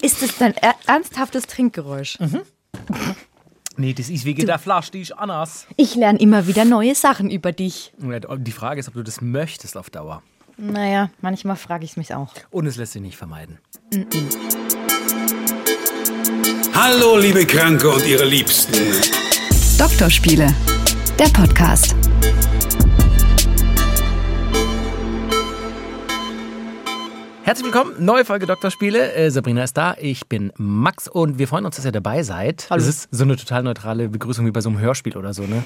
Ist es dein er ernsthaftes Trinkgeräusch? Nee, das ist wegen der Flasche, die ist anders. Ich lerne immer wieder neue Sachen über dich. Die Frage ist, ob du das möchtest auf Dauer. Naja, manchmal frage ich mich auch. Und es lässt sich nicht vermeiden. Hallo, liebe Kranke und ihre Liebsten. Doktorspiele, der Podcast. Herzlich willkommen, neue Folge Doktorspiele. Äh, Sabrina ist da, ich bin Max und wir freuen uns, dass ihr dabei seid. Hallo. Das ist so eine total neutrale Begrüßung wie bei so einem Hörspiel oder so, ne?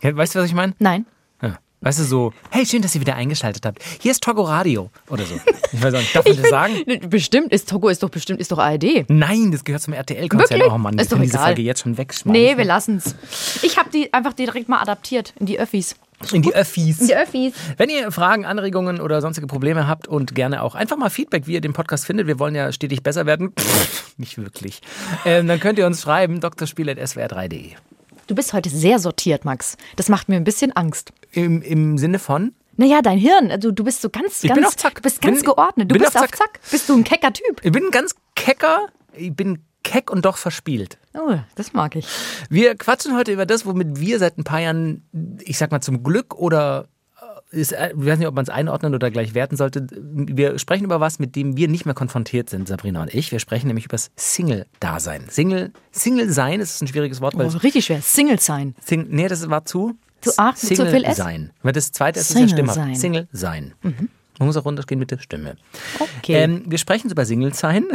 Weißt du, was ich meine? Nein. Ja. Weißt du, so, hey, schön, dass ihr wieder eingeschaltet habt. Hier ist Togo Radio oder so. Ich weiß auch nicht, darf man das sagen? Bestimmt ist Togo ist doch bestimmt ist doch ARD. Nein, das gehört zum RTL-Konzern. Oh Mann, Ist doch diese egal. Folge jetzt schon wegschmeißen. Nee, wir lassen's. Ich habe die einfach direkt mal adaptiert in die Öffis. In die Öffis. Die Öffis. Wenn ihr Fragen, Anregungen oder sonstige Probleme habt und gerne auch einfach mal Feedback, wie ihr den Podcast findet, wir wollen ja stetig besser werden. Pff, nicht wirklich. Ähm, dann könnt ihr uns schreiben, drspiel.swr3.de. Du bist heute sehr sortiert, Max. Das macht mir ein bisschen Angst. Im, Im Sinne von, Naja, dein Hirn, also du bist so ganz, Ich ganz, bin auf Zack. du bist ganz Bin- geordnet. Du bist auf auf Zack. Zack. Bist du ein kecker Typ? ich bin ein ganz kecker, ich bin keck und doch verspielt. Oh, das mag ich. Wir quatschen heute über das, womit wir seit ein paar Jahren, ich sag mal zum Glück oder äh, ist, äh, ich weiß nicht, ob man es einordnen oder gleich werten sollte. Wir sprechen über was, mit dem wir nicht mehr konfrontiert sind, Sabrina und ich. Wir sprechen nämlich über das Single-Dasein. Single, Single-Sein ist ein schwieriges Wort, weil Oh, richtig schwer. Single sein. Sing, nee, das war zu. Zu zu Single viel S? sein. Weil das zweite ist ja Single Stimme. sein. Mhm. Man muss auch runtergehen mit der Stimme. Okay. Ähm, wir sprechen über Single sein.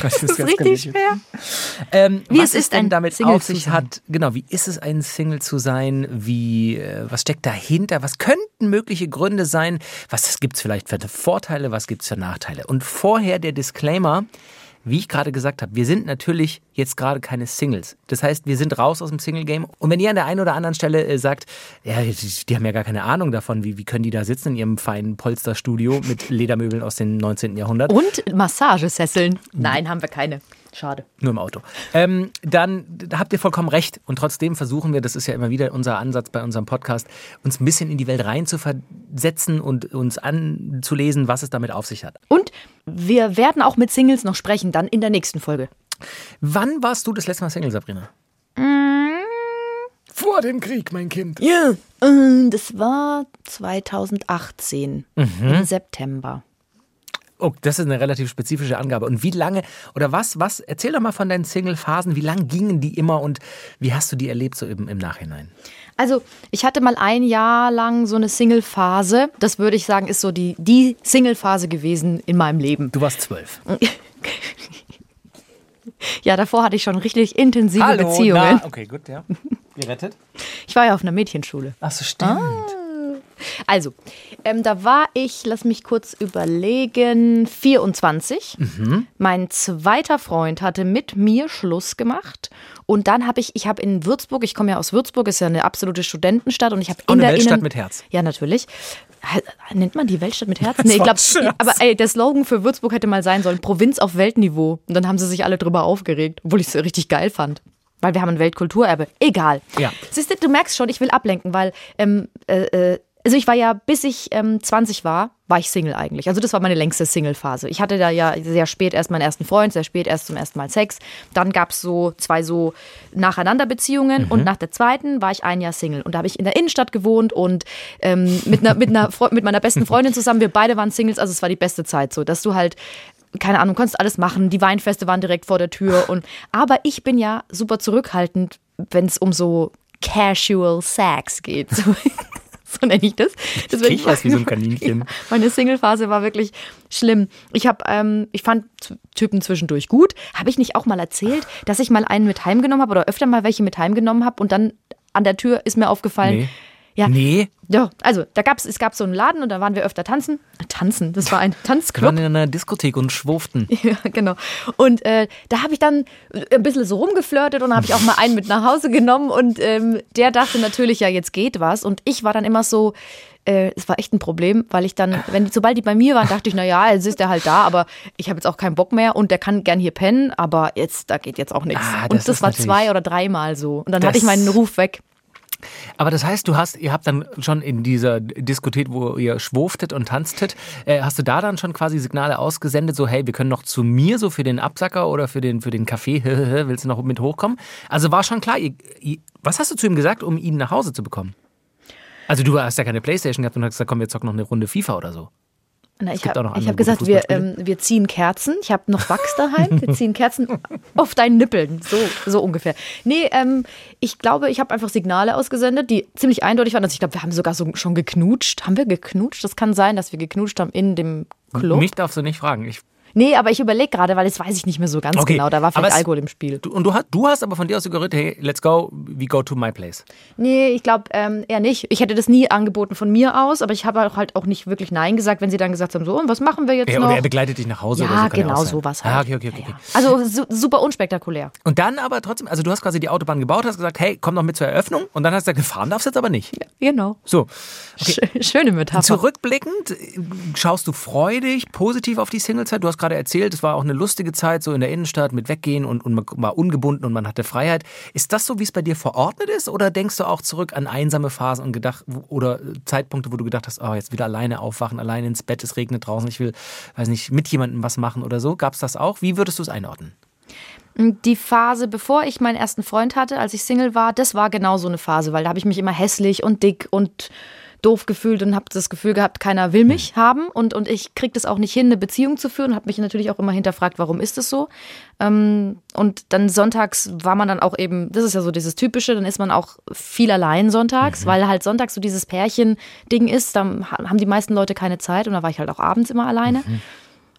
das das ist richtig schwer. Ähm, Wie was es ist, denn ein damit Single auf sich hat, genau, wie ist es, ein Single zu sein? Wie, äh, was steckt dahinter? Was könnten mögliche Gründe sein? Was gibt es vielleicht für Vorteile? Was gibt es für Nachteile? Und vorher der Disclaimer, wie ich gerade gesagt habe, wir sind natürlich jetzt gerade keine Singles. Das heißt, wir sind raus aus dem Single-Game. Und wenn ihr an der einen oder anderen Stelle äh, sagt, ja, die, die haben ja gar keine Ahnung davon, wie, wie können die da sitzen in ihrem feinen Polsterstudio mit Ledermöbeln aus dem 19. Jahrhundert. Und Massagesesseln. Nein, haben wir keine. Schade. Nur im Auto. Ähm, dann da habt ihr vollkommen recht. Und trotzdem versuchen wir, das ist ja immer wieder unser Ansatz bei unserem Podcast, uns ein bisschen in die Welt rein zu versetzen und uns anzulesen, was es damit auf sich hat. Und wir werden auch mit Singles noch sprechen, dann in der nächsten Folge. Wann warst du das letzte Mal Single, Sabrina? Vor dem Krieg, mein Kind. Ja. Ähm, Das war 2018 im September. Oh, das ist eine relativ spezifische Angabe. Und wie lange, oder was, was, erzähl doch mal von deinen Single-Phasen. Wie lang gingen die immer und wie hast du die erlebt so im, im Nachhinein? Also, ich hatte mal ein Jahr lang so eine Single-Phase. Das würde ich sagen, ist so die, die Single-Phase gewesen in meinem Leben. Du warst zwölf. Ja, davor hatte ich schon richtig intensive Beziehungen. Na, okay, gut, ja. Gerettet? Ich war ja auf einer Mädchenschule. Ach so, stimmt. Also, ähm, da war ich, lass mich kurz überlegen, 24. Mein zweiter Freund hatte mit mir Schluss gemacht. Und dann habe ich, ich habe in Würzburg, ich komme ja aus Würzburg, ist ja eine absolute Studentenstadt. Und ich habe in eine der Weltstadt Innen mit Herz. Ja, natürlich. Nennt man die Weltstadt mit Herz? Nee, ich glaube, aber ey, der Slogan für Würzburg hätte mal sein sollen, Provinz auf Weltniveau. Und dann haben sie sich alle drüber aufgeregt, obwohl ich es richtig geil fand. Weil wir haben ein Weltkulturerbe. Egal. Ja. Siehst du, du merkst schon, ich will ablenken, weil, ähm, äh, äh, also ich war ja, bis ich ähm, 20 war, war ich Single eigentlich. Also das war meine längste Single-Phase. Ich hatte da ja sehr spät erst meinen ersten Freund, sehr spät erst zum ersten Mal Sex. Dann gab es so zwei so nacheinander Beziehungen und nach der zweiten war ich ein Jahr Single. Und da habe ich in der Innenstadt gewohnt und ähm, mit, einer, mit, einer, mit meiner besten Freundin zusammen, wir beide waren Singles, also es war die beste Zeit so, dass du halt keine Ahnung, konntest alles machen. Die Weinfeste waren direkt vor der Tür. Und, aber ich bin ja super zurückhaltend, wenn es um so Casual Sex geht. So, so nenne ich das. Deswegen kriech was wie so ein Kaninchen. Meine Single-Phase war wirklich schlimm. Ich habe, ähm, ich fand Typen zwischendurch gut. Habe ich nicht auch mal erzählt, dass ich mal einen mit heimgenommen habe oder öfter mal welche mit heimgenommen habe und dann an der Tür ist mir aufgefallen. Nee. Ja, Nee, ja, also da gab's, es gab so einen Laden und da waren wir öfter tanzen. Tanzen, das war ein wir Tanzclub. waren in einer Diskothek und schwurften. Ja, genau. Und äh, da habe ich dann ein bisschen so rumgeflirtet und habe ich auch mal einen mit nach Hause genommen und ähm, der dachte natürlich, ja, jetzt geht was. Und ich war dann immer so, äh, es war echt ein Problem, weil ich dann, wenn die, sobald die bei mir waren, dachte ich, na ja, jetzt ist der halt da, aber ich habe jetzt auch keinen Bock mehr und der kann gern hier pennen, aber jetzt, da geht jetzt auch nichts. Ah, das und das war zwei oder dreimal so. Und dann hatte ich meinen Ruf weg. Aber das heißt, du hast, ihr habt dann schon in dieser Diskothek, wo ihr schwurftet und tanztet, äh, hast du da dann schon quasi Signale ausgesendet, so hey, wir können noch zu mir so für den Absacker oder für den, für den Kaffee, willst du noch mit hochkommen? Also war schon klar, ihr, ihr, was hast du zu ihm gesagt, um ihn nach Hause zu bekommen? Also du hast ja keine Playstation gehabt und hast gesagt, komm, wir zocken noch eine Runde FIFA oder so. Na, ich habe hab gesagt, wir, ähm, wir ziehen Kerzen. Ich habe noch Wachs daheim. Wir ziehen Kerzen auf deinen Nippeln. So, so ungefähr. Nee, ähm, ich glaube, ich habe einfach Signale ausgesendet, die ziemlich eindeutig waren. Also ich glaube, wir haben sogar so schon geknutscht. Haben wir geknutscht? Das kann sein, dass wir geknutscht haben in dem Club. Mich darfst du nicht fragen. Ich Nee, aber ich überlege gerade, weil das weiß ich nicht mehr so ganz okay. genau. Da war vielleicht Alkohol im Spiel. Du, und du, du, hast aber von dir aus gehört, hey, let's go, we go to my place. Nee, ich glaube ähm, eher nicht. Ich hätte das nie angeboten von mir aus, aber ich habe halt auch nicht wirklich Nein gesagt, wenn sie dann gesagt haben, so, und was machen wir jetzt ja, noch? Oder er begleitet dich nach Hause ja, oder so. genau, ja sowas halt. Ah, okay, okay, okay. Ja, also su super unspektakulär. Und dann aber trotzdem, also du hast quasi die Autobahn gebaut, hast gesagt, hey, komm noch mit zur Eröffnung und dann hast du gesagt, gefahren darfst du jetzt aber nicht. genau. So. Okay. Schöne Metapher. Zurückblickend schaust du freudig, positiv auf die Singlezeit. Du hast gerade erzählt, es war auch eine lustige Zeit, so in der Innenstadt mit Weggehen und, und man war ungebunden und man hatte Freiheit. Ist das so, wie es bei dir verordnet ist? Oder denkst du auch zurück an einsame Phasen und gedacht, oder Zeitpunkte, wo du gedacht hast, oh, jetzt wieder alleine aufwachen, alleine ins Bett, es regnet draußen, ich will, weiß nicht, mit jemandem was machen oder so? Gab es das auch? Wie würdest du es einordnen? Die Phase, bevor ich meinen ersten Freund hatte, als ich Single war, das war genau so eine Phase, weil da habe ich mich immer hässlich und dick und doof gefühlt und habe das Gefühl gehabt, keiner will mich mhm. haben und, und ich kriege das auch nicht hin, eine Beziehung zu führen. Habe mich natürlich auch immer hinterfragt, warum ist das so? Ähm, und dann sonntags war man dann auch eben, das ist ja so dieses Typische, dann ist man auch viel allein sonntags, mhm. weil halt sonntags so dieses Pärchen-Ding ist, da haben die meisten Leute keine Zeit und da war ich halt auch abends immer alleine. Mhm.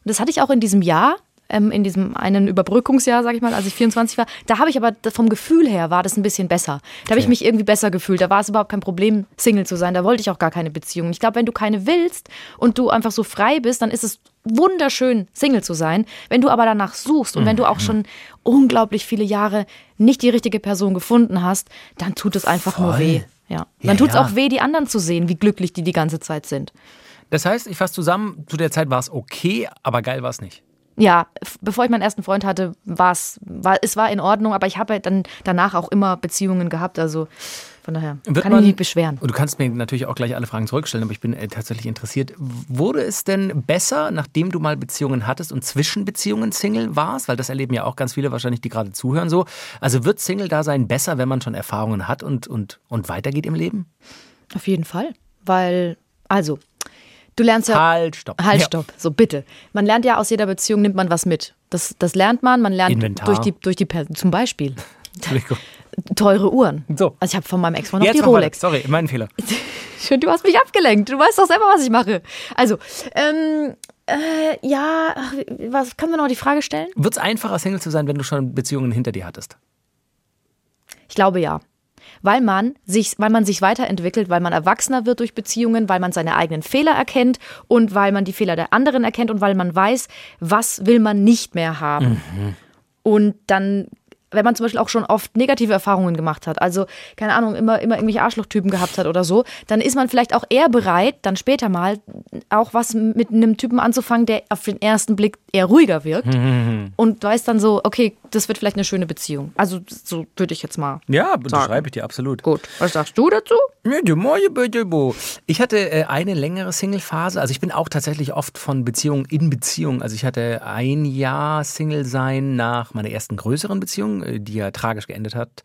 Das hatte ich auch in diesem Jahr ähm, in diesem einen Überbrückungsjahr, sag ich mal, als ich 24 war. Da habe ich aber vom Gefühl her war das ein bisschen besser. Da habe ich mich irgendwie besser gefühlt. Da war es überhaupt kein Problem, Single zu sein. Da wollte ich auch gar keine Beziehung. Ich glaube, wenn du keine willst und du einfach so frei bist, dann ist es wunderschön, Single zu sein. Wenn du aber danach suchst und wenn du auch mhm. schon unglaublich viele Jahre nicht die richtige Person gefunden hast, dann tut es einfach Voll. nur weh. Ja. Dann ja, tut es ja. auch weh, die anderen zu sehen, wie glücklich die die ganze Zeit sind. Das heißt, ich fasse zusammen, zu der Zeit war es okay, aber geil war es nicht ja, bevor ich meinen ersten Freund hatte, war's, war es war in Ordnung, aber ich habe halt dann danach auch immer Beziehungen gehabt, also von daher Wird kann man, ich mich nicht beschweren. Und du kannst mir natürlich auch gleich alle Fragen zurückstellen, aber ich bin äh, tatsächlich interessiert. Wurde es denn besser, nachdem du mal Beziehungen hattest und zwischen Beziehungen Single warst? Weil das erleben ja auch ganz viele wahrscheinlich, die gerade zuhören so. Also wird Single-Dasein besser, wenn man schon Erfahrungen hat und, und, und weitergeht im Leben? Auf jeden Fall, weil, also Du lernst ja. Halt, stopp. Halt, stopp. So, bitte. Man lernt ja aus jeder Beziehung, nimmt man was mit. Das, das lernt man. Man lernt Inventar. durch die, durch die zum Beispiel. Teure Uhren. So. Also ich habe von meinem Ex-Freund noch die Rolex. Sorry, mein Fehler. Du hast mich abgelenkt. Du weißt doch selber, was ich mache. Also, ähm, äh, ja, was können wir noch die Frage stellen? Wird es einfacher, Single zu sein, wenn du schon Beziehungen hinter dir hattest? Ich glaube ja weil man sich, weil man sich weiterentwickelt, weil man erwachsener wird durch Beziehungen, weil man seine eigenen Fehler erkennt und weil man die Fehler der anderen erkennt und weil man weiß, was will man nicht mehr haben. Mhm. Und dann wenn man zum Beispiel auch schon oft negative Erfahrungen gemacht hat, also keine Ahnung, immer, immer irgendwelche Arschlochtypen gehabt hat oder so, dann ist man vielleicht auch eher bereit, dann später mal auch was mit einem Typen anzufangen, der auf den ersten Blick eher ruhiger wirkt und weiß dann so, okay, das wird vielleicht eine schöne Beziehung. Also so würde ich jetzt mal. Ja, das schreibe ich dir absolut. Gut. Was sagst du dazu? Ich hatte äh, eine längere Single-Phase. Also ich bin auch tatsächlich oft von Beziehung in Beziehung. Also ich hatte ein Jahr Single sein nach meiner ersten größeren Beziehung die ja tragisch geendet hat.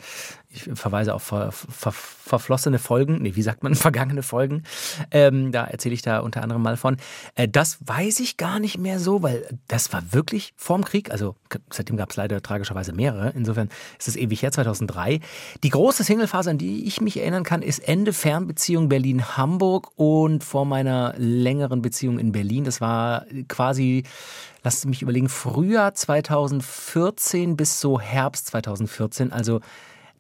Ich verweise auf ver, ver, verflossene Folgen, nee, wie sagt man, vergangene Folgen. Ähm, da erzähle ich da unter anderem mal von. Äh, das weiß ich gar nicht mehr so, weil das war wirklich vorm Krieg. Also seitdem gab es leider tragischerweise mehrere. Insofern ist es ewig her, 2003. Die große Singlephase, an die ich mich erinnern kann, ist Ende Fernbeziehung Berlin-Hamburg und vor meiner längeren Beziehung in Berlin. Das war quasi lasst mich überlegen, Frühjahr 2014 bis so Herbst 2014. Also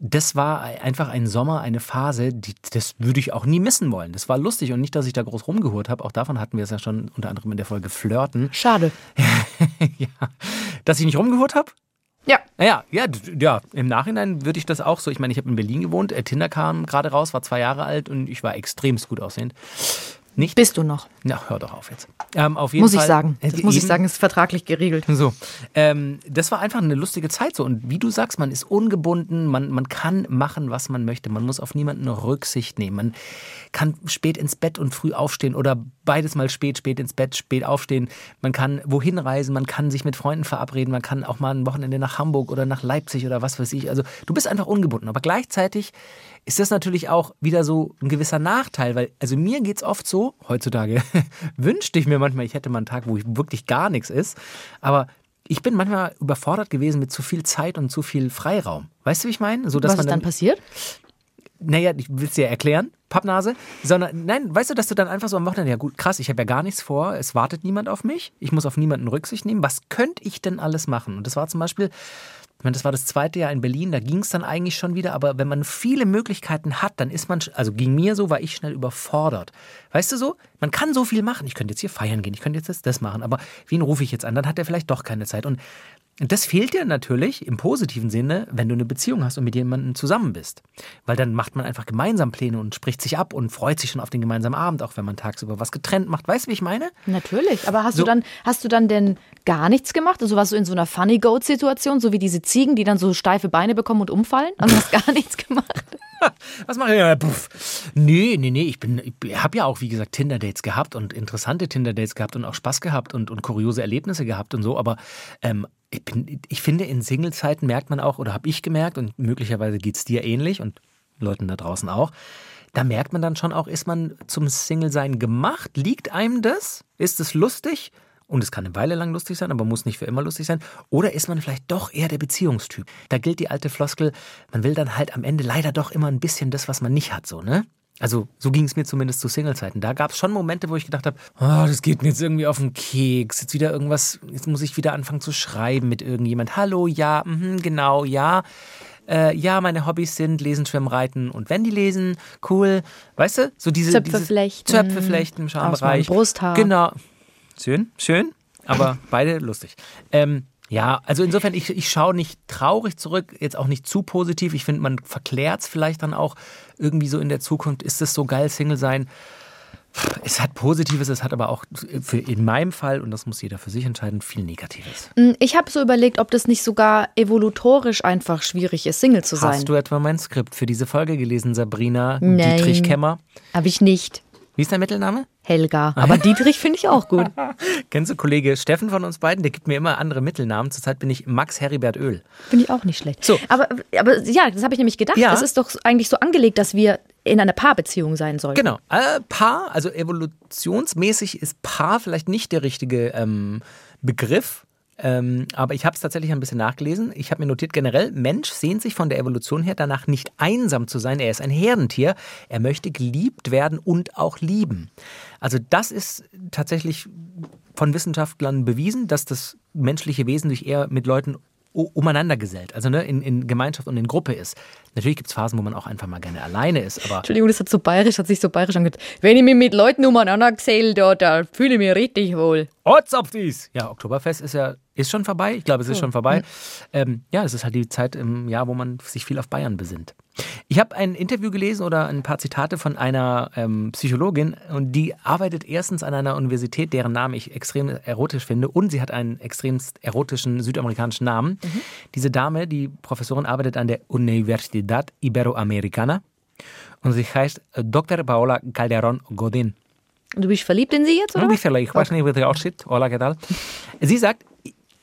das war einfach ein Sommer, eine Phase, die, das würde ich auch nie missen wollen. Das war lustig und nicht, dass ich da groß rumgehurt habe. Auch davon hatten wir es ja schon unter anderem in der Folge Flirten. Schade. ja. Dass ich nicht rumgehurt habe? Ja. Ja, ja, ja. Im Nachhinein würde ich das auch so. Ich meine, ich habe in Berlin gewohnt. Tinder kam gerade raus, war zwei Jahre alt und ich war extremst gut aussehend. Nicht? Bist du noch? Na, hör doch auf jetzt. Ähm, auf jeden Muss Fall, ich sagen. Das Äh, muss ich sagen, ist vertraglich geregelt. So, ähm, das war einfach eine lustige Zeit so. Und wie du sagst, man ist ungebunden, man, man kann machen, was man möchte. Man muss auf niemanden Rücksicht nehmen. Man kann spät ins Bett und früh aufstehen oder beides mal spät, spät ins Bett, spät aufstehen. Man kann wohin reisen, man kann sich mit Freunden verabreden, man kann auch mal ein Wochenende nach Hamburg oder nach Leipzig oder was weiß ich. Also du bist einfach ungebunden. Aber gleichzeitig ist das natürlich auch wieder so ein gewisser Nachteil, weil also mir geht's oft so, heutzutage wünschte ich mir manchmal, ich hätte mal einen Tag, wo ich wirklich gar nichts ist, aber ich bin manchmal überfordert gewesen mit zu viel Zeit und zu viel Freiraum. Weißt du, wie ich meine? So, dass Was ist dann passiert? naja, ich will es dir erklären, Pappnase, sondern nein, weißt du, dass du dann einfach so am Wochenende, ja gut, krass, ich habe ja gar nichts vor, es wartet niemand auf mich, ich muss auf niemanden Rücksicht nehmen, was könnte ich denn alles machen? Und das war zum Beispiel, ich meine, das war das zweite Jahr in Berlin, da ging es dann eigentlich schon wieder, aber wenn man viele Möglichkeiten hat, dann ist man, also ging mir so, war ich schnell überfordert. Weißt du so, man kann so viel machen, ich könnte jetzt hier feiern gehen, ich könnte jetzt das, das machen, aber wen rufe ich jetzt an? Dann hat er vielleicht doch keine Zeit. Und das fehlt dir natürlich im positiven Sinne, wenn du eine Beziehung hast und mit jemandem zusammen bist. Weil dann macht man einfach gemeinsam Pläne und spricht sich ab und freut sich schon auf den gemeinsamen Abend, auch wenn man tagsüber was getrennt macht. Weißt du, wie ich meine? Natürlich. Aber hast So. du dann, hast du dann denn gar nichts gemacht? Also warst du in so einer Funny Goat-Situation, so wie diese Ziegen, die dann so steife Beine bekommen und umfallen? Also hast gar nichts gemacht. Was mache ich? Ja, puff. Nee, nee, nee. Ich, bin, ich habe ja auch, wie gesagt, Tinder-Dates gehabt und interessante Tinder-Dates gehabt und auch Spaß gehabt und, und kuriose Erlebnisse gehabt und so. Aber ähm, ich, bin, ich finde, in Single-Zeiten merkt man auch, oder habe ich gemerkt, und möglicherweise geht es dir ähnlich und Leuten da draußen auch, da merkt man dann schon auch, ist man zum Single-Sein gemacht? Liegt einem das? Ist es lustig? Und es kann eine Weile lang lustig sein, aber muss nicht für immer lustig sein. Oder ist man vielleicht doch eher der Beziehungstyp? Da gilt die alte Floskel, man will dann halt am Ende leider doch immer ein bisschen das, was man nicht hat, so, ne? Also so ging es mir zumindest zu Single-Zeiten. Da gab es schon Momente, wo ich gedacht habe, oh, das geht mir jetzt irgendwie auf den Keks. Jetzt wieder irgendwas, jetzt muss ich wieder anfangen zu schreiben mit irgendjemand. Hallo, ja, mhm, genau, ja. Äh, ja, meine Hobbys sind Lesen, Schwimmen, Reiten und wenn die lesen, cool. Weißt du, so diese Zöpfe flechten, Zöpfe flechten im Schambereich. Brusthaar. Genau. Schön, schön, aber beide lustig. Ähm, ja, also insofern, ich, ich schaue nicht traurig zurück, jetzt auch nicht zu positiv. Ich finde, man verklärt es vielleicht dann auch irgendwie so in der Zukunft. Ist es so geil, Single sein? Es hat Positives, es hat aber auch für in meinem Fall, und das muss jeder für sich entscheiden, viel Negatives. Hm, Ich habe so überlegt, ob das nicht sogar evolutorisch einfach schwierig ist, Single zu sein. Hast du etwa mein Skript für diese Folge gelesen, Sabrina Nein. Dietrich Kemmer? Habe ich nicht. Wie ist dein Mittelname? Helga. Aber Dietrich finde ich auch gut. Kennst du Kollege Steffen von uns beiden? Der gibt mir immer andere Mittelnamen. Zurzeit bin ich Max Heribert Öl. Finde ich auch nicht schlecht. So. Aber, aber ja, das habe ich nämlich gedacht. Ja. Es ist doch eigentlich so angelegt, dass wir in einer Paarbeziehung sein sollten. Genau. Äh, Paar, also evolutionsmäßig ist Paar vielleicht nicht der richtige ähm, Begriff. Ähm, aber ich habe es tatsächlich ein bisschen nachgelesen. Ich habe mir notiert, generell, Mensch sehnt sich von der Evolution her danach nicht einsam zu sein. Er ist ein Herdentier. Er möchte geliebt werden und auch lieben. Also das ist tatsächlich von Wissenschaftlern bewiesen, dass das menschliche Wesen sich eher mit Leuten umeinander gesellt, also ne, in, in Gemeinschaft und in Gruppe ist. Natürlich gibt es Phasen, wo man auch einfach mal gerne alleine ist, aber Entschuldigung, das hat so bayerisch, hat sich so bayerisch angehört. Wenn ich mich mit Leuten umeinander geselle, da, da fühle ich mich richtig wohl. Otzopfdies! Ja, Oktoberfest ist ja ist schon vorbei. Ich glaube, es ist schon vorbei. Ähm, ja, es ist halt die Zeit im Jahr, wo man sich viel auf Bayern besinnt. Ich habe ein Interview gelesen oder ein paar Zitate von einer ähm, Psychologin und die arbeitet erstens an einer Universität, deren Namen ich extrem erotisch finde und sie hat einen extremst erotischen südamerikanischen Namen. Diese Dame, die Professorin, arbeitet an der Universidad Iberoamericana und sie heißt äh, Dr. Paola Calderón Godin. Du bist verliebt in sie jetzt, oder? Was? vielleicht, ich weiß nicht, wie der aussieht. Hola, ¿qué tal? Sie sagt,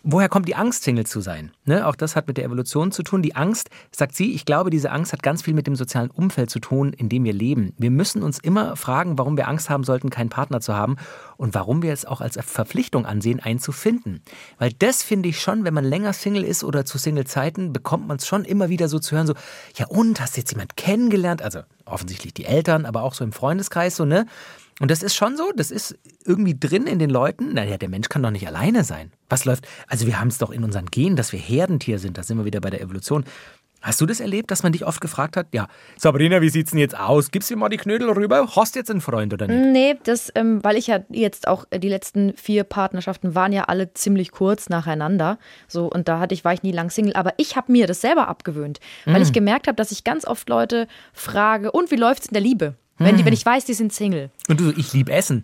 woher kommt die Angst, Single zu sein? Ne? Auch das hat mit der Evolution zu tun. Die Angst, sagt sie, ich glaube, diese Angst hat ganz viel mit dem sozialen Umfeld zu tun, in dem wir leben. Wir müssen uns immer fragen, warum wir Angst haben sollten, keinen Partner zu haben und warum wir es auch als Verpflichtung ansehen, einen zu finden. Weil das finde ich schon, wenn man länger Single ist oder zu Single-Zeiten, bekommt man es schon immer wieder so zu hören, so, ja und, hast du jetzt jemand kennengelernt? Also offensichtlich die Eltern, aber auch so im Freundeskreis, so, ne? Und das ist schon so, das ist irgendwie drin in den Leuten. Naja, der Mensch kann doch nicht alleine sein. Was läuft? Also wir haben es doch in unseren Genen, dass wir Herdentier sind. Da sind wir wieder bei der Evolution. Hast du das erlebt, dass man dich oft gefragt hat? Ja, Sabrina, wie sieht's denn jetzt aus? Gibst du mir mal die Knödel rüber? Hast du jetzt einen Freund oder nicht? Nee, das, ähm, weil ich ja jetzt auch, äh, die letzten vier Partnerschaften waren ja alle ziemlich kurz nacheinander. So, und da hatte ich, war ich nie lang Single. Aber ich habe mir das selber abgewöhnt, weil ich gemerkt habe, dass ich ganz oft Leute frage, und wie läuft's in der Liebe? Wenn, die, wenn ich weiß, die sind Single. Und du, ich liebe Essen.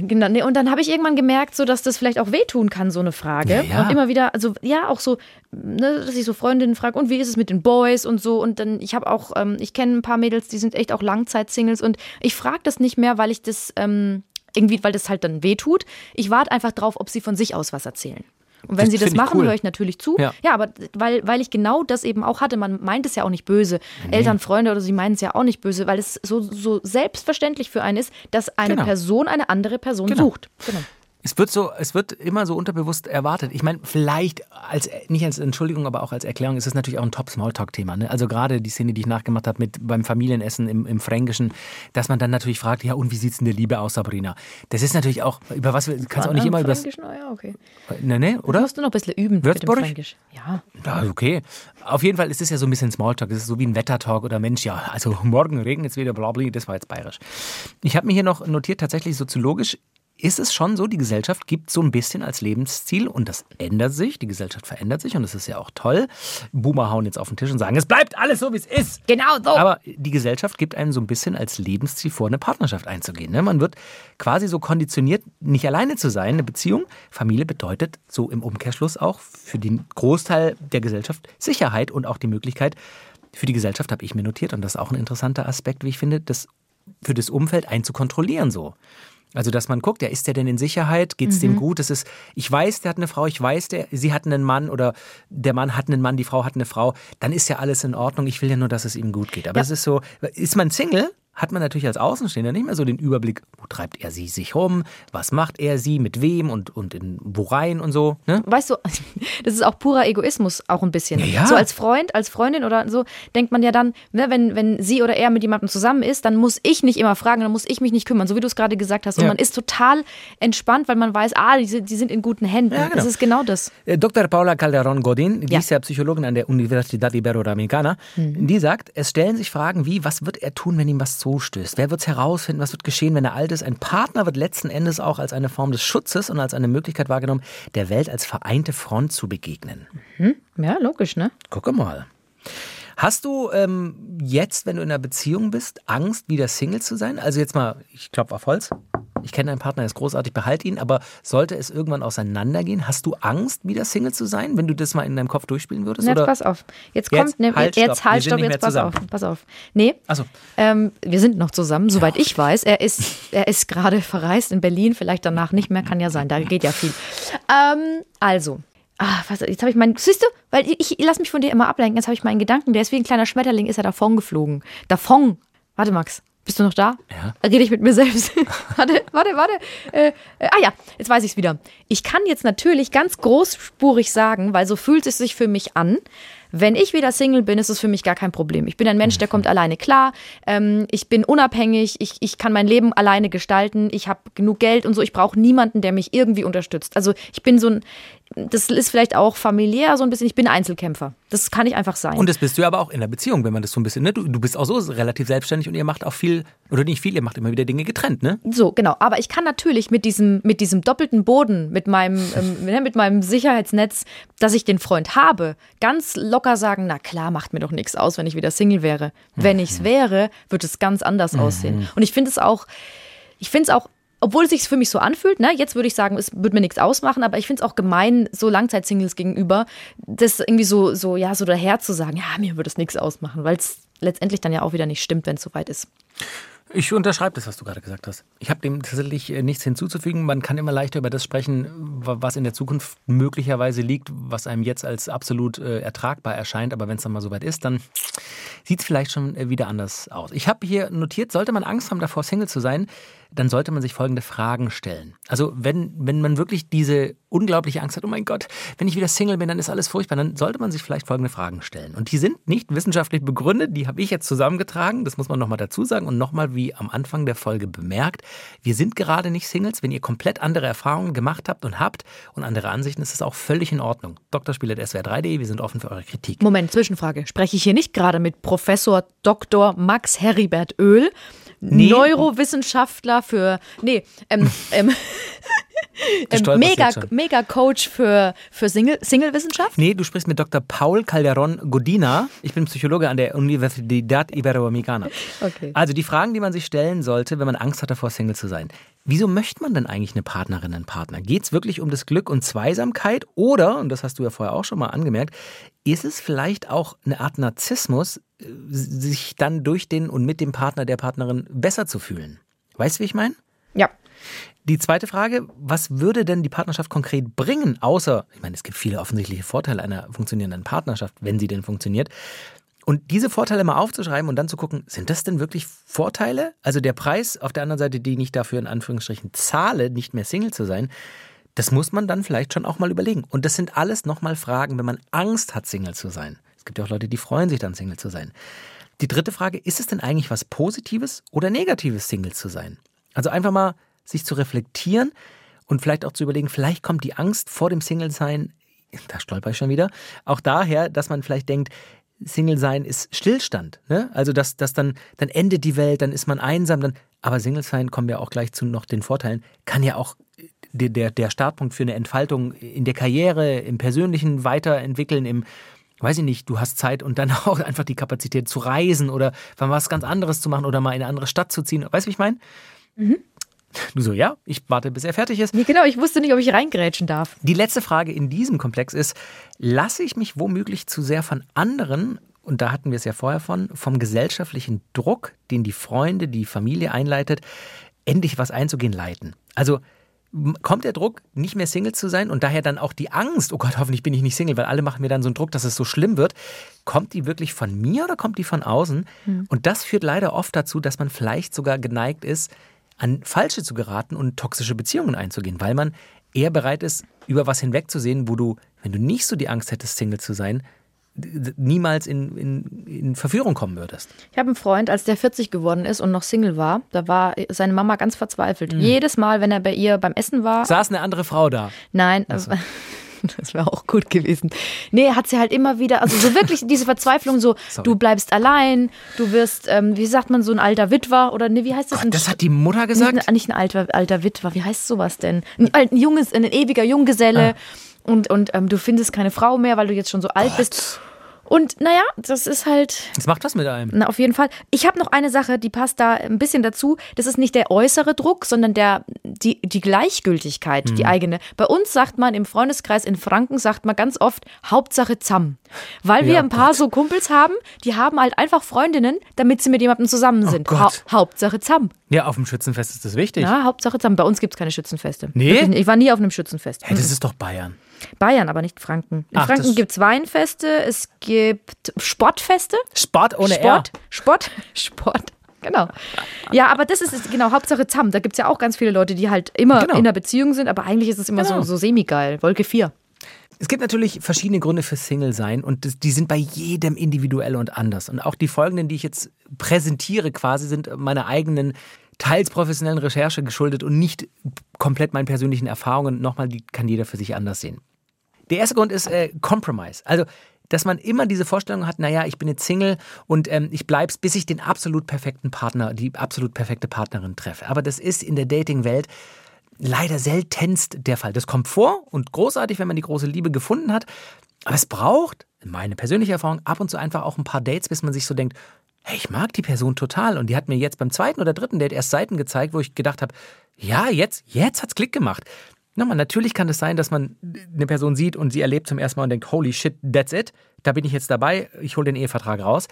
Genau, nee, und dann habe ich irgendwann gemerkt, so dass das vielleicht auch wehtun kann, so eine Frage. Ja, ja. Und immer wieder, also ja, auch so, ne, dass ich so Freundinnen frage, und wie ist es mit den Boys und so. Und dann, ich habe auch, ähm, ich kenne ein paar Mädels, die sind echt auch Langzeit-Singles und ich frage das nicht mehr, weil ich das ähm, irgendwie, weil das halt dann wehtut. Ich warte einfach drauf, ob sie von sich aus was erzählen. Und wenn Das sie das machen, cool. höre ich natürlich zu. Ja. Ja, aber weil, weil ich genau das eben auch hatte, man meint es ja auch nicht böse. Eltern, Freunde oder sie meinen es ja auch nicht böse, weil es so, so selbstverständlich für einen ist, dass eine Genau. Person eine andere Person Genau. sucht. Genau. Es wird so, es wird immer so unterbewusst erwartet. Ich meine, vielleicht als nicht als Entschuldigung, aber auch als Erklärung ist es natürlich auch ein Top-Smalltalk-Thema. Ne? Also gerade die Szene, die ich nachgemacht habe mit beim Familienessen im, im Fränkischen, dass man dann natürlich fragt, ja und wie sieht's in der Liebe aus, Sabrina? Das ist natürlich auch über was wir kannst auch nicht immer über das, Fränkisch, na ja, okay. ne, ne, oder? musst du noch ein bisschen üben mit dem Würzburg? Fränkisch. Ja. Ja, okay. Auf jeden Fall ist es ja so ein bisschen Smalltalk. Es ist so wie ein Wettertalk oder Mensch, ja, also morgen regnet es wieder, bla bla, das war jetzt bayerisch. Ich habe mir hier noch notiert, tatsächlich soziologisch ist es schon so, die Gesellschaft gibt so ein bisschen als Lebensziel und das ändert sich, die Gesellschaft verändert sich und das ist ja auch toll. Boomer hauen jetzt auf den Tisch und sagen, es bleibt alles so, wie es ist. Genau so. Aber die Gesellschaft gibt einem so ein bisschen als Lebensziel vor, eine Partnerschaft einzugehen. Ne? Man wird quasi so konditioniert, nicht alleine zu sein. Eine Beziehung, Familie bedeutet so im Umkehrschluss auch für den Großteil der Gesellschaft Sicherheit und auch die Möglichkeit, für die Gesellschaft habe ich mir notiert, und das ist auch ein interessanter Aspekt, wie ich finde, das für das Umfeld einzukontrollieren so. Also, dass man guckt, ja, ist der denn in Sicherheit? Geht es dem gut? Das ist, ich weiß, der hat eine Frau, ich weiß, der, sie hat einen Mann oder der Mann hat einen Mann, die Frau hat eine Frau, dann ist ja alles in Ordnung. Ich will ja nur, dass es ihm gut geht. Aber Ja. es ist so, ist man Single, hat man natürlich als Außenstehender nicht mehr so den Überblick, wo treibt er sie sich rum, was macht er sie, mit wem und, und in wo rein und so. Ne? Weißt du, das ist auch purer Egoismus, auch ein bisschen. Ja. So als Freund, als Freundin oder so, denkt man ja dann, ne, wenn, wenn sie oder er mit jemandem zusammen ist, dann muss ich nicht immer fragen, dann muss ich mich nicht kümmern, so wie du es gerade gesagt hast. Und Ja. man ist total entspannt, weil man weiß, ah, die, sind- die sind in guten Händen. Ja, genau. Das ist genau das. Äh, Dr. Paula Calderón Godin, die ist ja Psychologin an der Universidad Iberoamericana, die sagt, es stellen sich Fragen wie, was wird er tun, wenn ihm was zustößt? Wer wird es herausfinden? Was wird geschehen, wenn er alt ist? Ein Partner wird letzten Endes auch als eine Form des Schutzes und als eine Möglichkeit wahrgenommen, der Welt als vereinte Front zu begegnen. Ja, logisch, ne? Gucke mal. Hast du ähm, jetzt, wenn du in einer Beziehung bist, Angst, wieder Single zu sein? Also jetzt mal, ich klopfe auf Holz. Ich kenne deinen Partner, er ist großartig, behalte ihn. Aber sollte es irgendwann auseinandergehen, hast du Angst, wieder Single zu sein, wenn du das mal in deinem Kopf durchspielen würdest? Jetzt oder? pass auf. Jetzt Jetzt kommt, ne, halt, jetzt halt, stopp, jetzt pass zusammen. auf, pass auf. Nee, Ach so. ähm, wir sind noch zusammen, soweit ich weiß. Er ist, er ist gerade verreist in Berlin, vielleicht danach nicht mehr, kann ja sein, da geht ja viel. Ähm, also, ah, was, jetzt habe ich meinen, siehst du, weil ich, ich lass mich von dir immer ablenken, jetzt habe ich meinen Gedanken, der ist wie ein kleiner Schmetterling, ist er davon geflogen. Davon. Warte, Max. Bist du noch da? Ja. Rede ich mit mir selbst. warte, warte, warte. Äh, äh, ah ja, jetzt weiß ich es wieder. Ich kann jetzt natürlich ganz großspurig sagen, weil so fühlt es sich für mich an. Wenn ich wieder Single bin, ist es für mich gar kein Problem. Ich bin ein Mensch, der kommt alleine klar. Ähm, ich bin unabhängig. Ich, ich kann mein Leben alleine gestalten. Ich habe genug Geld und so. Ich brauche niemanden, der mich irgendwie unterstützt. Also ich bin so ein, das ist vielleicht auch familiär so ein bisschen. Ich bin Einzelkämpfer. Das kann ich einfach sein. Und das bist du ja aber auch in der Beziehung, wenn man das so ein bisschen, ne? Du, du bist auch so relativ selbstständig und ihr macht auch viel, oder nicht viel, ihr macht immer wieder Dinge getrennt, ne? So, genau. Aber ich kann natürlich mit diesem, mit diesem doppelten Boden, mit meinem, ähm, ne, mit meinem Sicherheitsnetz, dass ich den Freund habe, ganz locker sagen, na klar, macht mir doch nichts aus, wenn ich wieder Single wäre. Wenn ich es wäre, wird es ganz anders aussehen. Und ich finde es auch, ich finde es auch, obwohl es sich für mich so anfühlt, ne, jetzt würde ich sagen, es würde mir nichts ausmachen, aber ich finde es auch gemein, so Langzeitsingles gegenüber, das irgendwie so, so, ja, so daher zu sagen, ja, mir würde es nichts ausmachen, weil es letztendlich dann ja auch wieder nicht stimmt, wenn es soweit ist. Ich unterschreibe das, was du gerade gesagt hast. Ich habe dem tatsächlich äh, nichts hinzuzufügen. Man kann immer leichter über das sprechen, wa- was in der Zukunft möglicherweise liegt, was einem jetzt als absolut äh, ertragbar erscheint. Aber wenn es dann mal soweit ist, dann sieht es vielleicht schon äh, wieder anders aus. Ich habe hier notiert, sollte man Angst haben, davor Single zu sein, dann sollte man sich folgende Fragen stellen. Also wenn, wenn man wirklich diese unglaubliche Angst hat, oh mein Gott, wenn ich wieder Single bin, dann ist alles furchtbar, dann sollte man sich vielleicht folgende Fragen stellen. Und die sind nicht wissenschaftlich begründet, die habe ich jetzt zusammengetragen, das muss man nochmal dazu sagen und nochmal wie am Anfang der Folge bemerkt, wir sind gerade nicht Singles, wenn ihr komplett andere Erfahrungen gemacht habt und habt und andere Ansichten, ist es auch völlig in Ordnung. Drspieler.swr3.de, wir sind offen für eure Kritik. Moment, Zwischenfrage. Spreche ich hier nicht gerade mit Professor Dr. Max Heribert Öl, Nee. Neurowissenschaftler für. Nee, ähm, ähm, mega, jetzt schon. mega Coach für, für Single, Single-Wissenschaft. Nee, du sprichst mit Dr. Paul Calderon Godina. Ich bin Psychologe an der Universidad Iberoamericana. Okay. Also die Fragen, die man sich stellen sollte, wenn man Angst hat davor, Single zu sein. Wieso möchte man denn eigentlich eine Partnerin, einen Partner? Geht es wirklich um das Glück und Zweisamkeit? Oder, und das hast du ja vorher auch schon mal angemerkt, ist es vielleicht auch eine Art Narzissmus, äh, sich dann durch den und mit dem Partner, der Partnerin besser zu fühlen? Weißt du, wie ich meine? Ja. Die zweite Frage, was würde denn die Partnerschaft konkret bringen, außer, ich meine, es gibt viele offensichtliche Vorteile einer funktionierenden Partnerschaft, wenn sie denn funktioniert. Und diese Vorteile mal aufzuschreiben und dann zu gucken, sind das denn wirklich Vorteile? Also der Preis auf der anderen Seite, den ich dafür in Anführungsstrichen zahle, nicht mehr Single zu sein, das muss man dann vielleicht schon auch mal überlegen. Und das sind alles nochmal Fragen, wenn man Angst hat, Single zu sein. Es gibt ja auch Leute, die freuen sich dann, Single zu sein. Die dritte Frage, ist es denn eigentlich was Positives oder Negatives, Single zu sein? Also einfach mal sich zu reflektieren und vielleicht auch zu überlegen, vielleicht kommt die Angst vor dem Single-Sein, da stolper ich schon wieder, auch daher, dass man vielleicht denkt, Single sein ist Stillstand. Ne? Also dass, dass dann, dann endet die Welt, dann ist man einsam, dann, aber Single sein, kommen wir auch gleich zu noch den Vorteilen, kann ja auch der, der, der Startpunkt für eine Entfaltung in der Karriere, im Persönlichen weiterentwickeln, im, weiß ich nicht, du hast Zeit und dann auch einfach die Kapazität zu reisen oder was ganz anderes zu machen oder mal in eine andere Stadt zu ziehen. Weißt du, wie ich meine? Du so, ja, ich warte, bis er fertig ist. Nee, genau, ich wusste nicht, ob ich reingrätschen darf. Die letzte Frage in diesem Komplex ist, lasse ich mich womöglich zu sehr von anderen, und da hatten wir es ja vorher von, vom gesellschaftlichen Druck, den die Freunde, die Familie einleitet, endlich was einzugehen, leiten? Also kommt der Druck, nicht mehr Single zu sein und daher dann auch die Angst, oh Gott, hoffentlich bin ich nicht Single, weil alle machen mir dann so einen Druck, dass es so schlimm wird. Kommt die wirklich von mir oder kommt die von außen? Und das führt leider oft dazu, dass man vielleicht sogar geneigt ist, an Falsche zu geraten und toxische Beziehungen einzugehen, weil man eher bereit ist, über was hinwegzusehen, wo du, wenn du nicht so die Angst hättest, Single zu sein, niemals in, in, in Verführung kommen würdest. Ich habe einen Freund, als der 40 geworden ist und noch Single war, da war seine Mama ganz verzweifelt. Jedes Mal, wenn er bei ihr beim Essen war, Saß eine andere Frau da. Nein, das wäre auch gut gewesen. Nee, hat sie halt immer wieder, also so wirklich diese Verzweiflung, so Sorry. du bleibst allein, du wirst, ähm, wie sagt man, so ein alter Witwer oder nee, wie heißt das? Gott, das hat die Mutter nicht, gesagt? ein- nicht ein alter, alter Witwer, wie heißt sowas denn? Ein, ein junges, ein ewiger Junggeselle Ah. und, und ähm, du findest keine Frau mehr, weil du jetzt schon so alt bist. Und naja, das ist halt, Das macht was mit einem. na, auf jeden Fall. Ich habe noch eine Sache, die passt da ein bisschen dazu. Das ist nicht der äußere Druck, sondern der, die, die Gleichgültigkeit, die eigene. Bei uns sagt man im Freundeskreis in Franken, sagt man ganz oft Hauptsache Zamm. Weil wir Ja, ein paar so Kumpels haben, die haben halt einfach Freundinnen, damit sie mit jemandem zusammen sind. Gott. Hauptsache Zamm. Ja, auf dem Schützenfest ist das wichtig. Ja, Hauptsache Zamm. Bei uns gibt es keine Schützenfeste. Nee? Ich war nie auf einem Schützenfest. Hey, das ist doch Bayern. Bayern, aber nicht Franken. In Ach, Franken gibt es Weinfeste, es gibt Sportfeste. Sport ohne Sport, R. Sport, Sport. Genau. Ja, aber das ist genau Hauptsache Zamm. Da gibt es ja auch ganz viele Leute, die halt immer Genau. in einer Beziehung sind, aber eigentlich ist es immer Genau. so, so semi-geil. Wolke 4. Es gibt natürlich verschiedene Gründe für Single sein und die sind bei jedem individuell und anders. Und auch die folgenden, die ich jetzt präsentiere, quasi sind meiner eigenen, teils professionellen Recherche geschuldet und nicht komplett meinen persönlichen Erfahrungen. Nochmal, die kann jeder für sich anders sehen. Der erste Grund ist äh, Compromise. Also, dass man immer diese Vorstellung hat, naja, ich bin jetzt Single und ähm, ich bleib's, bis ich den absolut perfekten Partner, die absolut perfekte Partnerin treffe. Aber das ist in der Dating-Welt leider seltenst der Fall. Das kommt vor und großartig, wenn man die große Liebe gefunden hat. Aber es braucht, meine persönliche Erfahrung, ab und zu einfach auch ein paar Dates, bis man sich so denkt, hey, ich mag die Person total. Und die hat mir jetzt beim zweiten oder dritten Date erst Seiten gezeigt, wo ich gedacht habe, ja, jetzt, jetzt hat's Klick gemacht. Nochmal, natürlich kann es sein, dass man eine Person sieht und sie erlebt zum ersten Mal und denkt, holy shit, that's it. Da bin ich jetzt dabei, ich hole den Ehevertrag raus.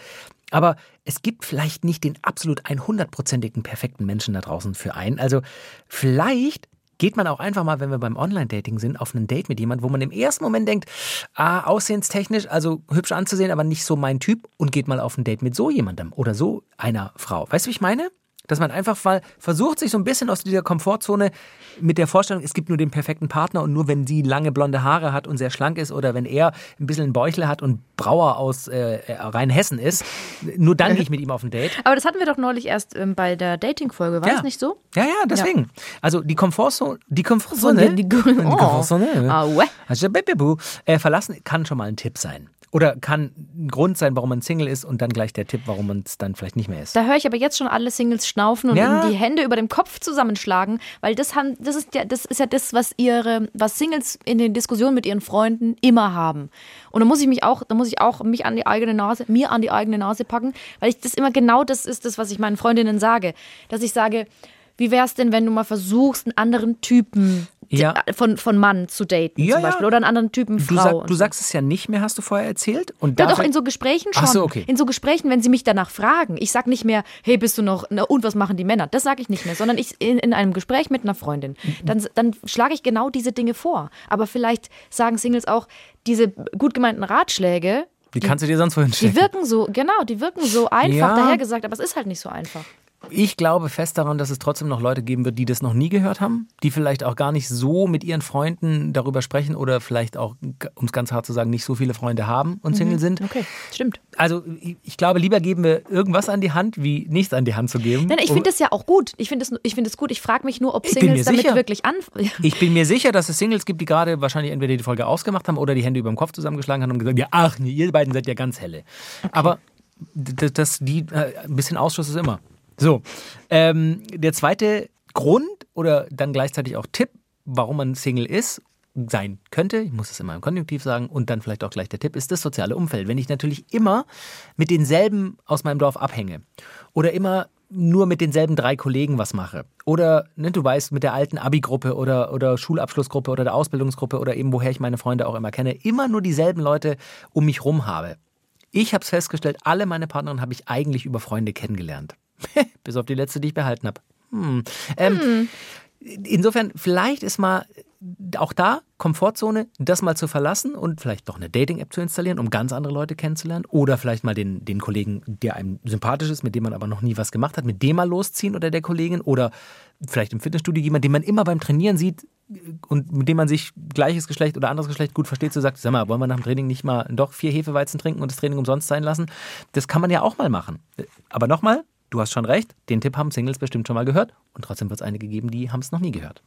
Aber es gibt vielleicht nicht den absolut 100%igen perfekten Menschen da draußen für einen. Also vielleicht geht man auch einfach mal, wenn wir beim Online-Dating sind, auf ein Date mit jemandem, wo man im ersten Moment denkt, ah, aussehenstechnisch, also hübsch anzusehen, aber nicht so mein Typ und geht mal auf ein Date mit so jemandem oder so einer Frau. Weißt du, wie ich meine? Dass man einfach mal versucht, sich so ein bisschen aus dieser Komfortzone mit der Vorstellung, es gibt nur den perfekten Partner und nur wenn sie lange blonde Haare hat und sehr schlank ist oder wenn er ein bisschen ein Bäuchle hat und Brauer aus äh, Rheinhessen ist, nur dann gehe ich mit ihm auf ein Date. Aber das hatten wir doch neulich erst ähm, bei der Dating-Folge, war Ja. es nicht so? Ja, ja, deswegen. Also die Komfortzone, die Komfortzone, Die- die- oh. Komfortzone, Ah, ouais. also Babybu, äh, verlassen kann schon mal ein Tipp sein. Oder kann ein Grund sein, warum man Single ist und dann gleich der Tipp, warum man es dann vielleicht nicht mehr ist. Da höre ich aber jetzt schon alle Singles schnaufen und Ja. die Hände über dem Kopf zusammenschlagen, weil das, haben, das, ist ja, das ist ja das, was ihre, was Singles in den Diskussionen mit ihren Freunden immer haben. Und da muss ich mich auch, da muss ich auch mich an die eigene Nase, mir an die eigene Nase packen, weil ich das immer genau das ist, das, was ich meinen Freundinnen sage. Dass ich sage, wie wär's denn, wenn du mal versuchst, einen anderen Typen Ja. von, von Mann zu daten, Ja, zum Beispiel, ja. oder einen anderen Typen Du, Frau. sag, und du sagst es ja nicht mehr, hast du vorher erzählt. Und Ja, doch, in so Gesprächen schon. Ach so, okay. In so Gesprächen, wenn sie mich danach fragen. Ich sag nicht mehr, hey, bist du noch, na, und was machen die Männer? Das sage ich nicht mehr, sondern ich in, in einem Gespräch mit einer Freundin. Dann, dann schlage ich genau diese Dinge vor. Aber vielleicht sagen Singles auch, diese gut gemeinten Ratschläge, die kannst du dir sonst wohin die stellen. wirken so, genau, die wirken so einfach Ja. dahergesagt, aber es ist halt nicht so einfach. Ich glaube fest daran, dass es trotzdem noch Leute geben wird, die das noch nie gehört haben, die vielleicht auch gar nicht so mit ihren Freunden darüber sprechen oder vielleicht auch, um es ganz hart zu sagen, nicht so viele Freunde haben und Single sind. Okay, stimmt. Also ich- glaube, lieber geben wir irgendwas an die Hand, wie nichts an die Hand zu geben. Nein, ich finde das ja auch gut. Ich finde es ich find gut. Ich frage mich nur, ob Singles damit sicher. wirklich an. Ich bin mir sicher, dass es Singles gibt, die gerade wahrscheinlich entweder die Folge ausgemacht haben oder die Hände über dem Kopf zusammengeschlagen haben und gesagt, ja, ach, ihr beiden seid ja ganz helle. Aber d- das, die, äh, ein bisschen Ausschuss ist immer. So, ähm, der zweite Grund oder dann gleichzeitig auch Tipp, warum man Single ist, sein könnte, ich muss es immer im Konjunktiv sagen, und dann vielleicht auch gleich der Tipp, ist das soziale Umfeld. Wenn ich natürlich immer mit denselben aus meinem Dorf abhänge oder immer nur mit denselben drei Kollegen was mache oder ne, du weißt mit der alten Abi-Gruppe oder, oder Schulabschlussgruppe oder der Ausbildungsgruppe oder eben woher ich meine Freunde auch immer kenne, immer nur dieselben Leute um mich rum habe. Ich habe es festgestellt, alle meine Partnerinnen habe ich eigentlich über Freunde kennengelernt. Bis auf die letzte, die ich behalten habe. Hm. Ähm, Insofern, vielleicht ist mal auch da Komfortzone, das mal zu verlassen und vielleicht doch eine Dating-App zu installieren, um ganz andere Leute kennenzulernen. Oder vielleicht mal den, den Kollegen, der einem sympathisch ist, mit dem man aber noch nie was gemacht hat, mit dem mal losziehen oder der Kollegin. Oder vielleicht im Fitnessstudio jemand, den man immer beim Trainieren sieht und mit dem man sich gleiches Geschlecht oder anderes Geschlecht gut versteht, so sagt, sag mal, wollen wir nach dem Training nicht mal doch vier Hefeweizen trinken und das Training umsonst sein lassen? Das kann man ja auch mal machen. Aber nochmal, du hast schon recht, den Tipp haben Singles bestimmt schon mal gehört und trotzdem wird es einige geben, die haben es noch nie gehört.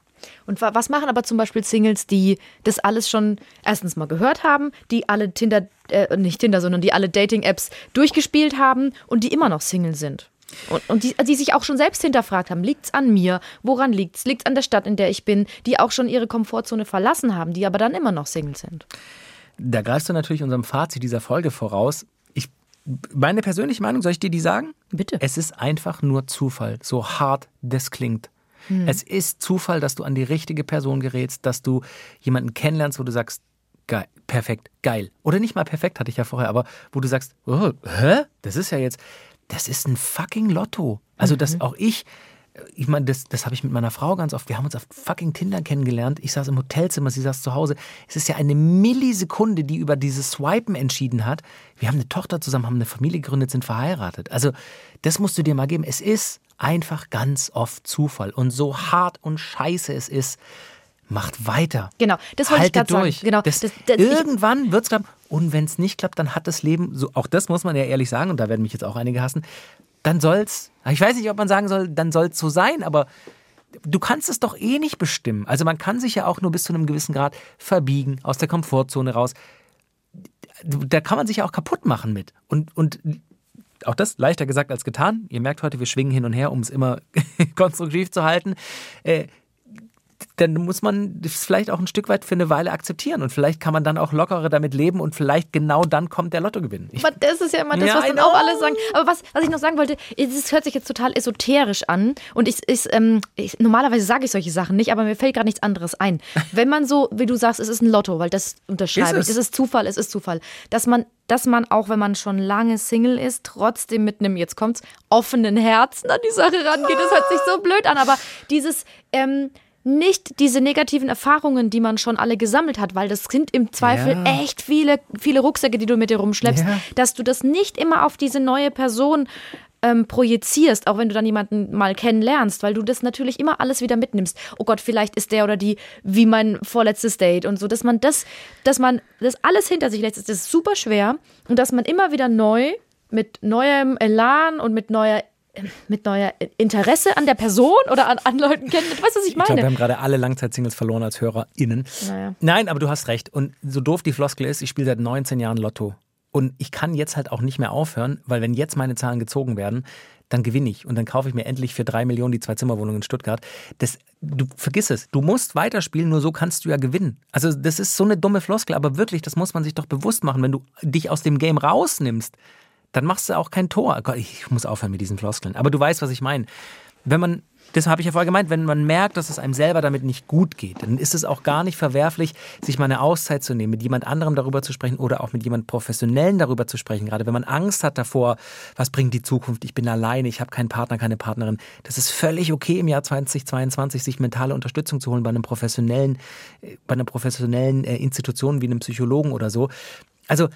Und wa- was machen aber zum Beispiel Singles, die das alles schon erstens mal gehört haben, die alle Tinder, äh, nicht Tinder, sondern die alle Dating-Apps durchgespielt haben und die immer noch Single sind? Und, und die, die sich auch schon selbst hinterfragt haben, liegt's an mir? Woran liegt's? Liegt's an der Stadt, in der ich bin? Die auch schon ihre Komfortzone verlassen haben, die aber dann immer noch Single sind. Da greifst du natürlich unserem Fazit dieser Folge voraus. Meine persönliche Meinung, soll ich dir die sagen? Bitte. Es ist einfach nur Zufall, so hart das klingt. Es ist Zufall, dass du an die richtige Person gerätst, dass du jemanden kennenlernst, wo du sagst, geil, perfekt, geil. Oder nicht mal perfekt, hatte ich ja vorher, aber wo du sagst, oh, hä? Das ist ja jetzt, das ist ein fucking Lotto. Also, dass auch ich, ich meine, das, das habe ich mit meiner Frau ganz oft. Wir haben uns auf fucking Tinder kennengelernt. Ich saß im Hotelzimmer, sie saß zu Hause. Es ist ja eine Millisekunde, die über dieses Swipen entschieden hat. Wir haben eine Tochter zusammen, haben eine Familie gegründet, sind verheiratet. Also, das musst du dir mal geben. Es ist einfach ganz oft Zufall. Und so hart und scheiße es ist, macht weiter. Genau, das wollte ich Haltet gerade sagen. durch. Genau, Das, das- das- ich- irgendwann wird es klappen. Und wenn es nicht klappt, dann hat das Leben, so, auch das muss man ja ehrlich sagen, und da werden mich jetzt auch einige hassen, dann soll's, ich weiß nicht, ob man sagen soll, dann soll es so sein, aber du kannst es doch eh nicht bestimmen. Also man kann sich ja auch nur bis zu einem gewissen Grad verbiegen, aus der Komfortzone raus. Da kann man sich ja auch kaputt machen mit. Und, und auch das leichter gesagt als getan. Ihr merkt heute, wir schwingen hin und her, um es immer konstruktiv zu halten. Äh, dann muss man das vielleicht auch ein Stück weit für eine Weile akzeptieren. Und vielleicht kann man dann auch lockerer damit leben und vielleicht genau dann kommt der Lottogewinn. Ich, Aber das ist ja immer das, Ja, was dann auch alle sagen. Aber was, was ich noch sagen wollte, es hört sich jetzt total esoterisch an. Und ich, ich, ähm, ich normalerweise sage ich solche Sachen nicht, aber mir fällt gerade nichts anderes ein. Wenn man so, wie du sagst, es ist ein Lotto, weil das unterschreibe Ist ich. es. Ist Zufall, es ist Zufall. Dass man, dass man auch, wenn man schon lange Single ist, trotzdem mit einem, jetzt kommt's, offenen Herzen an die Sache rangeht. Das hört sich so blöd an, aber dieses, ähm, nicht diese negativen Erfahrungen, die man schon alle gesammelt hat, weil das sind im Zweifel Ja. echt viele, viele Rucksäcke, die du mit dir rumschleppst, Ja. dass du das nicht immer auf diese neue Person ähm, projizierst, auch wenn du dann jemanden mal kennenlernst, weil du das natürlich immer alles wieder mitnimmst. Oh Gott, vielleicht ist der oder die wie mein vorletztes Date und so, dass man das, dass man das alles hinter sich lässt, das ist super schwer und dass man immer wieder neu mit neuem Elan und mit neuer mit neuer Interesse an der Person oder an, an Leuten kennen. Weißt du, was ich ich glaube, wir meine? haben gerade alle Langzeitsingles verloren als HörerInnen. Naja. Nein, aber du hast recht. Und so doof die Floskel ist, ich spiele seit 19 Jahren Lotto. Und ich kann jetzt halt auch nicht mehr aufhören, weil wenn jetzt meine Zahlen gezogen werden, dann gewinne ich und dann kaufe ich mir endlich für drei Millionen die Zwei-Zimmer-Wohnung in Stuttgart. Das, du vergiss es, du musst weiterspielen, nur so kannst du ja gewinnen. Also das ist so eine dumme Floskel, aber wirklich, das muss man sich doch bewusst machen. Wenn du dich aus dem Game rausnimmst, dann machst du auch kein Tor. Gott, ich muss aufhören mit diesen Floskeln. Aber du weißt, was ich meine. Wenn man das habe ich ja vorher gemeint, wenn man merkt, dass es einem selber damit nicht gut geht, dann ist es auch gar nicht verwerflich, sich mal eine Auszeit zu nehmen, mit jemand anderem darüber zu sprechen oder auch mit jemand Professionellen darüber zu sprechen. Gerade wenn man Angst hat davor, was bringt die Zukunft, ich bin alleine, ich habe keinen Partner, keine Partnerin. Das ist völlig okay im Jahr 2022, sich mentale Unterstützung zu holen bei einem professionellen, äh, bei einer professionellen äh, Institution wie einem Psychologen oder so. Also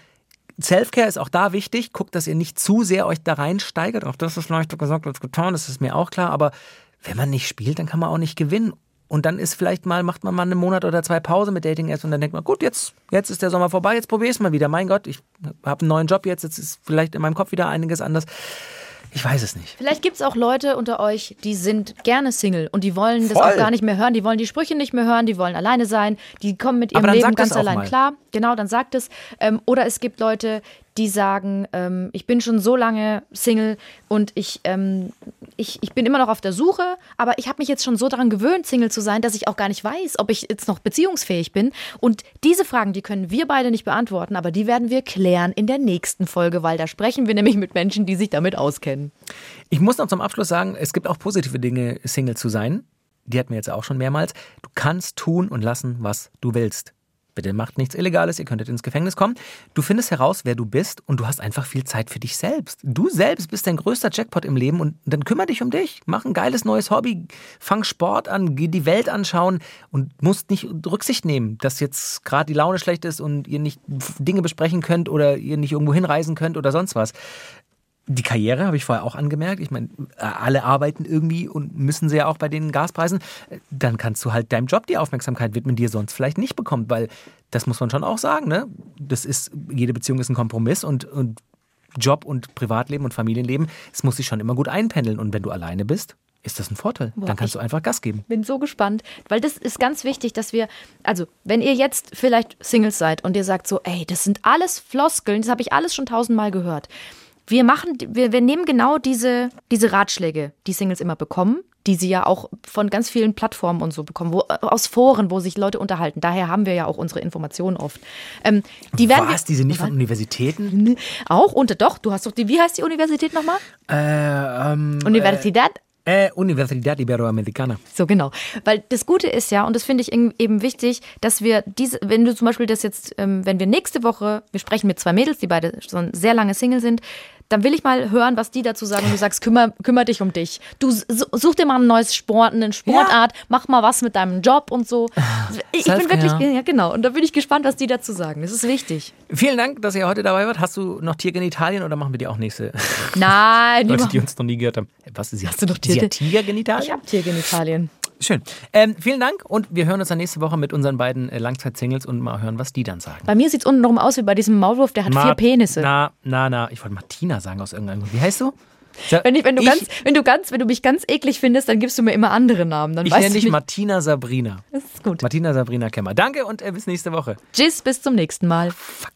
Selfcare ist auch da wichtig. Guckt, dass ihr nicht zu sehr euch da reinsteigert. Auch das ist leichter gesagt als getan, das ist mir auch klar. Aber wenn man nicht spielt, dann kann man auch nicht gewinnen. Und dann ist vielleicht mal, macht man mal einen Monat oder zwei Pause mit Dating Apps und dann denkt man, gut, jetzt, jetzt ist der Sommer vorbei, jetzt probier es mal wieder. Mein Gott, ich habe einen neuen Job jetzt, jetzt ist vielleicht in meinem Kopf wieder einiges anders. Ich weiß es nicht. Vielleicht gibt es auch Leute unter euch, die sind gerne Single und die wollen das auch gar nicht mehr hören. Die wollen die Sprüche nicht mehr hören, die wollen alleine sein, die kommen mit ihrem Leben ganz allein mal. klar. Genau, dann sagt es. Ähm, oder es gibt Leute, die sagen, ähm, ich bin schon so lange Single und ich, ähm, ich, ich bin immer noch auf der Suche, aber ich habe mich jetzt schon so daran gewöhnt, Single zu sein, dass ich auch gar nicht weiß, ob ich jetzt noch beziehungsfähig bin. Und diese Fragen, die können wir beide nicht beantworten, aber die werden wir klären in der nächsten Folge, weil da sprechen wir nämlich mit Menschen, die sich damit auskennen. Ich muss noch zum Abschluss sagen, es gibt auch positive Dinge, Single zu sein. Die hatten wir jetzt auch schon mehrmals. Du kannst tun und lassen, was du willst. Bitte macht nichts Illegales, ihr könntet ins Gefängnis kommen. Du findest heraus, wer du bist und du hast einfach viel Zeit für dich selbst. Du selbst bist dein größter Jackpot im Leben und dann kümmere dich um dich. Mach ein geiles neues Hobby, fang Sport an, geh die Welt anschauen und musst nicht Rücksicht nehmen, dass jetzt gerade die Laune schlecht ist und ihr nicht Dinge besprechen könnt oder ihr nicht irgendwo hinreisen könnt oder sonst was die Karriere habe ich vorher auch angemerkt. Ich meine, alle arbeiten irgendwie und müssen sie ja auch bei den Gaspreisen. Dann kannst du halt deinem Job die Aufmerksamkeit widmen, die ihr sonst vielleicht nicht bekommt, weil das muss man schon auch sagen. Ne? Das ist jede Beziehung ist ein Kompromiss und, und Job und Privatleben und Familienleben, es muss sich schon immer gut einpendeln. Und wenn du alleine bist, ist das ein Vorteil. Boah, Dann kannst du einfach Gas geben. Bin so gespannt, weil das ist ganz wichtig, dass wir, also wenn ihr jetzt vielleicht Singles seid und ihr sagt so, ey, das sind alles Floskeln, das habe ich alles schon tausendmal gehört wir machen, wir, wir nehmen genau diese, diese Ratschläge, die Singles immer bekommen, die sie ja auch von ganz vielen Plattformen und so bekommen, wo, aus Foren, wo sich Leute unterhalten. Daher haben wir ja auch unsere Informationen oft. Ähm, die werden Was? Die sind nicht von Universitäten? Auch und doch, du hast doch die, wie heißt die Universität nochmal? Äh, ähm, Universidad äh, Universidad Iberoamericana. So genau. Weil das Gute ist ja, und das finde ich eben wichtig, dass wir diese, wenn du zum Beispiel das jetzt, ähm, wenn wir nächste Woche, wir sprechen mit zwei Mädels, die beide schon sehr lange Single sind, dann will ich mal hören, was die dazu sagen. Und du sagst, kümmer, kümmer dich um dich. Du such dir mal ein neues Sport, eine Sportart, ja. mach mal was mit deinem Job und so. Ich bin wirklich, ja genau. Und da bin ich gespannt, was die dazu sagen. Das ist wichtig. Vielen Dank, dass ihr heute dabei wart. Hast du noch Tiergenitalien oder machen wir die auch nächste? Nein. Leute, die uns noch nie gehört haben. Was ist Hast du noch Tier Tiergenitalien? Ich habe Tiergenitalien. Schön. Ähm, vielen Dank und wir hören uns dann nächste Woche mit unseren beiden äh, Langzeit-Singles und mal hören, was die dann sagen. Bei mir sieht es unten rum aus wie bei diesem Maulwurf, der hat Ma vier Penisse. Na, na, na. Ich wollte Martina sagen aus irgendeinem. Wie heißt du? wenn, ich, wenn, du ich, ganz, wenn, du ganz, wenn du mich ganz eklig findest, dann gibst du mir immer andere Namen. Dann ich nenne dich Martina Sabrina. Das ist gut. Martina Sabrina Kemmer. Danke und äh, bis nächste Woche. Tschüss, bis zum nächsten Mal. Fuck.